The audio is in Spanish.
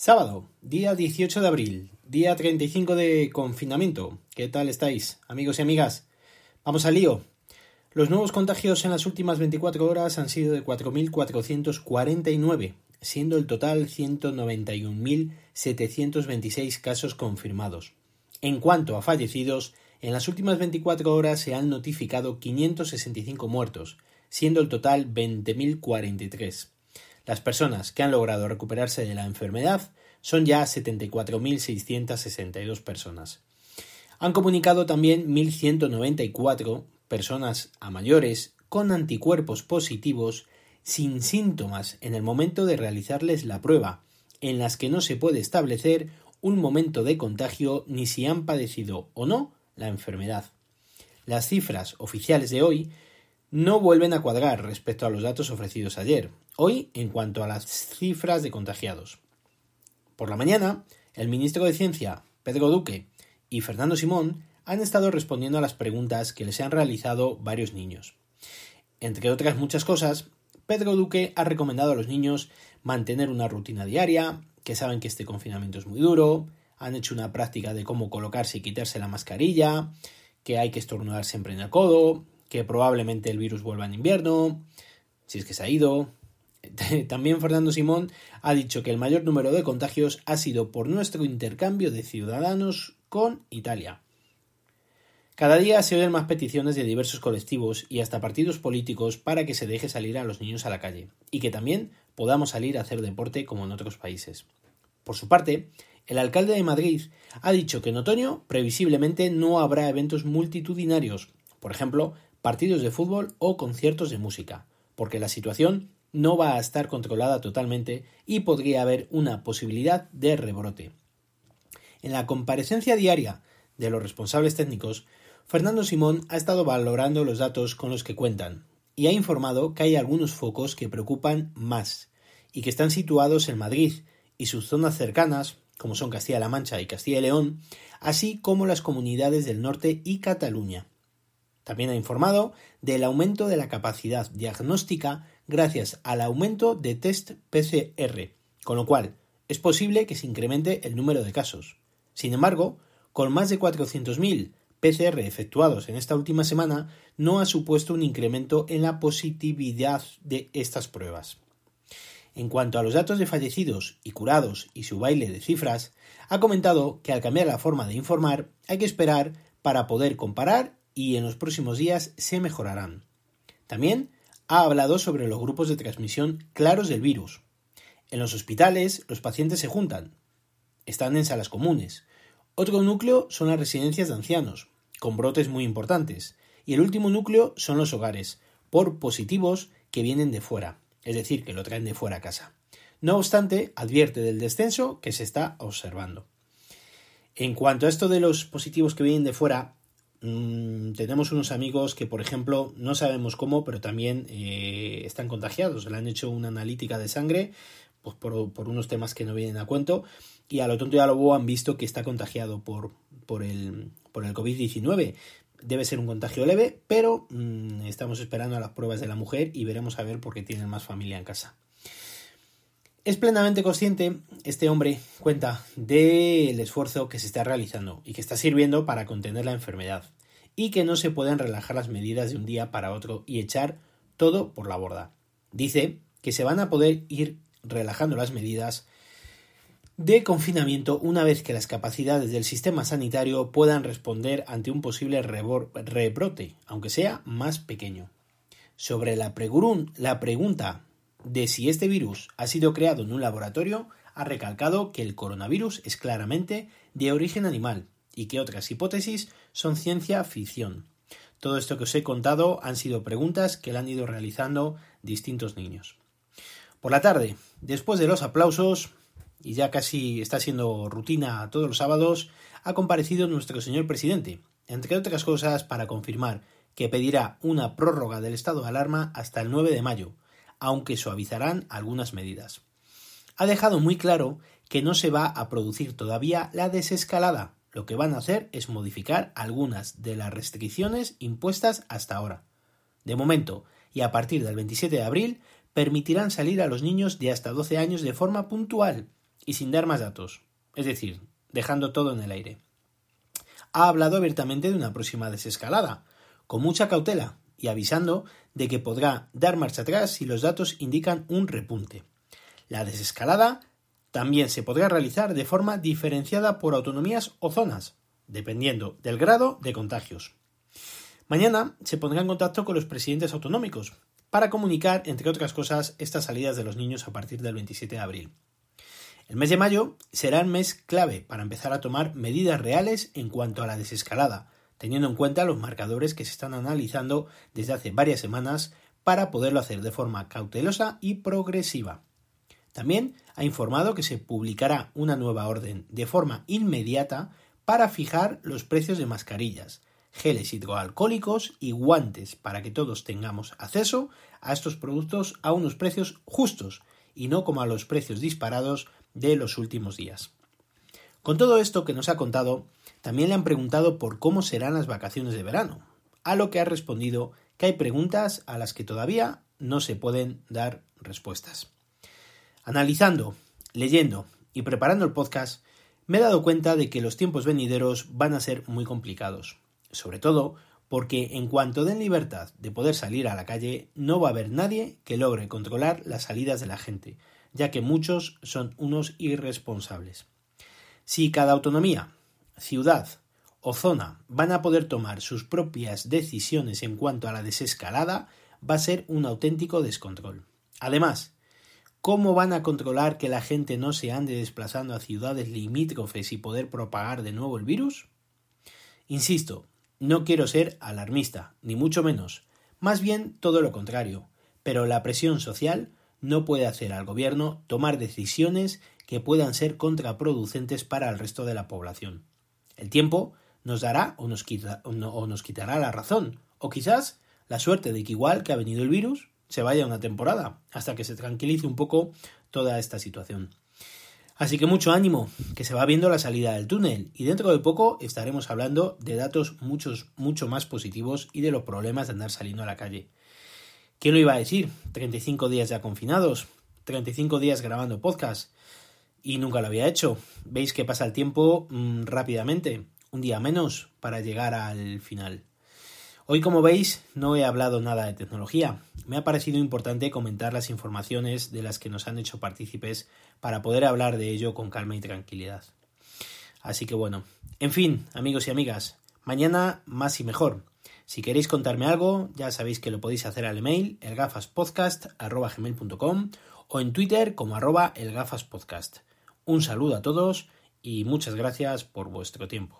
Sábado, día 18 de abril, día 35 de confinamiento. ¿Qué tal estáis, amigos y amigas? Vamos al lío. Los nuevos contagios en las últimas 24 horas han sido de 4.449, siendo el total 191.726 casos confirmados. En cuanto a fallecidos, en las últimas 24 horas se han notificado 565 muertos, siendo el total 20.043. Las personas que han logrado recuperarse de la enfermedad son ya 74.662 personas. Han comunicado también 1.194 personas a mayores con anticuerpos positivos sin síntomas en el momento de realizarles la prueba, en las que no se puede establecer un momento de contagio ni si han padecido o no la enfermedad. Las cifras oficiales de hoy no vuelven a cuadrar respecto a los datos ofrecidos ayer, hoy en cuanto a las cifras de contagiados. Por la mañana, el ministro de Ciencia, Pedro Duque, y Fernando Simón han estado respondiendo a las preguntas que les han realizado varios niños. Entre otras muchas cosas, Pedro Duque ha recomendado a los niños mantener una rutina diaria, que saben que este confinamiento es muy duro, han hecho una práctica de cómo colocarse y quitarse la mascarilla, que hay que estornudar siempre en el codo, que probablemente el virus vuelva en invierno, si es que se ha ido, También Fernando Simón ha dicho que el mayor número de contagios ha sido por nuestro intercambio de ciudadanos con Italia. Cada día se oyen más peticiones de diversos colectivos y hasta partidos políticos para que se deje salir a los niños a la calle y que también podamos salir a hacer deporte como en otros países. Por su parte, el alcalde de Madrid ha dicho que en otoño previsiblemente no habrá eventos multitudinarios, por ejemplo, partidos de fútbol o conciertos de música, porque la situación no va a estar controlada totalmente y podría haber una posibilidad de rebrote. En la comparecencia diaria de los responsables técnicos, Fernando Simón ha estado valorando los datos con los que cuentan y ha informado que hay algunos focos que preocupan más y que están situados en Madrid y sus zonas cercanas, como son Castilla-La Mancha y Castilla y León, así como las comunidades del norte y Cataluña. También ha informado del aumento de la capacidad diagnóstica gracias al aumento de test PCR, con lo cual es posible que se incremente el número de casos. Sin embargo, con más de 400.000 PCR efectuados en esta última semana, no ha supuesto un incremento en la positividad de estas pruebas. En cuanto a los datos de fallecidos y curados y su baile de cifras, ha comentado que al cambiar la forma de informar hay que esperar para poder comparar y en los próximos días se mejorarán. También ha hablado sobre los grupos de transmisión claros del virus. En los hospitales los pacientes se juntan, están en salas comunes. Otro núcleo son las residencias de ancianos, con brotes muy importantes. Y el último núcleo son los hogares, por positivos que vienen de fuera, es decir, que lo traen de fuera a casa. No obstante, advierte del descenso que se está observando. En cuanto a esto de los positivos que vienen de fuera, Mm, tenemos unos amigos que, por ejemplo, no sabemos cómo, pero también eh, están contagiados. Le han hecho una analítica de sangre pues por, unos temas que no vienen a cuento y a lo tonto y a lo bobo han visto que está contagiado por, el, por el COVID-19. Debe ser un contagio leve, pero mm, estamos esperando a las pruebas de la mujer y veremos a ver por qué tienen más familia en casa. Es plenamente consciente, este hombre cuenta del esfuerzo que se está realizando y que está sirviendo para contener la enfermedad, y que no se pueden relajar las medidas de un día para otro y echar todo por la borda. Dice que se van a poder ir relajando las medidas de confinamiento una vez que las capacidades del sistema sanitario puedan responder ante un posible rebrote, aunque sea más pequeño. Sobre la, la pregunta de si este virus ha sido creado en un laboratorio, ha recalcado que el coronavirus es claramente de origen animal y que otras hipótesis son ciencia ficción. Todo esto que os he contado han sido preguntas que le han ido realizando distintos niños. Por la tarde, después de los aplausos, y ya casi está siendo rutina todos los sábados, ha comparecido nuestro señor presidente, entre otras cosas para confirmar que pedirá una prórroga del estado de alarma hasta el 9 de mayo, aunque suavizarán algunas medidas. Ha dejado muy claro que no se va a producir todavía la desescalada. Lo que van a hacer es modificar algunas de las restricciones impuestas hasta ahora. De momento, y a partir del 27 de abril, permitirán salir a los niños de hasta 12 años de forma puntual y sin dar más datos, es decir, dejando todo en el aire. Ha hablado abiertamente de una próxima desescalada, con mucha cautela y avisando de que podrá dar marcha atrás si los datos indican un repunte. La desescalada también se podrá realizar de forma diferenciada por autonomías o zonas, dependiendo del grado de contagios. Mañana se pondrá en contacto con los presidentes autonómicos para comunicar, entre otras cosas, estas salidas de los niños a partir del 27 de abril. El mes de mayo será el mes clave para empezar a tomar medidas reales en cuanto a la desescalada, teniendo en cuenta los marcadores que se están analizando desde hace varias semanas para poderlo hacer de forma cautelosa y progresiva. También ha informado que se publicará una nueva orden de forma inmediata para fijar los precios de mascarillas, geles hidroalcohólicos y guantes para que todos tengamos acceso a estos productos a unos precios justos y no como a los precios disparados de los últimos días. Con todo esto que nos ha contado, también le han preguntado por cómo serán las vacaciones de verano, a lo que ha respondido que hay preguntas a las que todavía no se pueden dar respuestas. Analizando, leyendo y preparando el podcast, me he dado cuenta de que los tiempos venideros van a ser muy complicados, sobre todo porque en cuanto den libertad de poder salir a la calle, no va a haber nadie que logre controlar las salidas de la gente, ya que muchos son unos irresponsables. Si cada autonomía, ciudad o zona van a poder tomar sus propias decisiones en cuanto a la desescalada, va a ser un auténtico descontrol. Además, ¿cómo van a controlar que la gente no se ande desplazando a ciudades limítrofes y poder propagar de nuevo el virus? Insisto, no quiero ser alarmista, ni mucho menos, más bien todo lo contrario, pero la presión social no puede hacer al gobierno tomar decisiones que puedan ser contraproducentes para el resto de la población. El tiempo nos dará o nos, o nos quitará la razón, o quizás la suerte de que igual que ha venido el virus, se vaya una temporada, hasta que se tranquilice un poco toda esta situación. Así que mucho ánimo, que se va viendo la salida del túnel y dentro de poco estaremos hablando de datos muchos, mucho más positivos y de los problemas de andar saliendo a la calle. ¿Quién lo iba a decir? 35 días ya confinados, 35 días grabando podcast y nunca lo había hecho. Veis que pasa el tiempo mm, rápidamente, un día menos para llegar al final. Hoy, como veis, no he hablado nada de tecnología. Me ha parecido importante comentar las informaciones de las que nos han hecho partícipes para poder hablar de ello con calma y tranquilidad. Así que bueno, en fin, amigos y amigas, mañana más y mejor. Si queréis contarme algo, ya sabéis que lo podéis hacer al email elgafaspodcast.com o en Twitter como arroba elgafaspodcast. Un saludo a todos y muchas gracias por vuestro tiempo.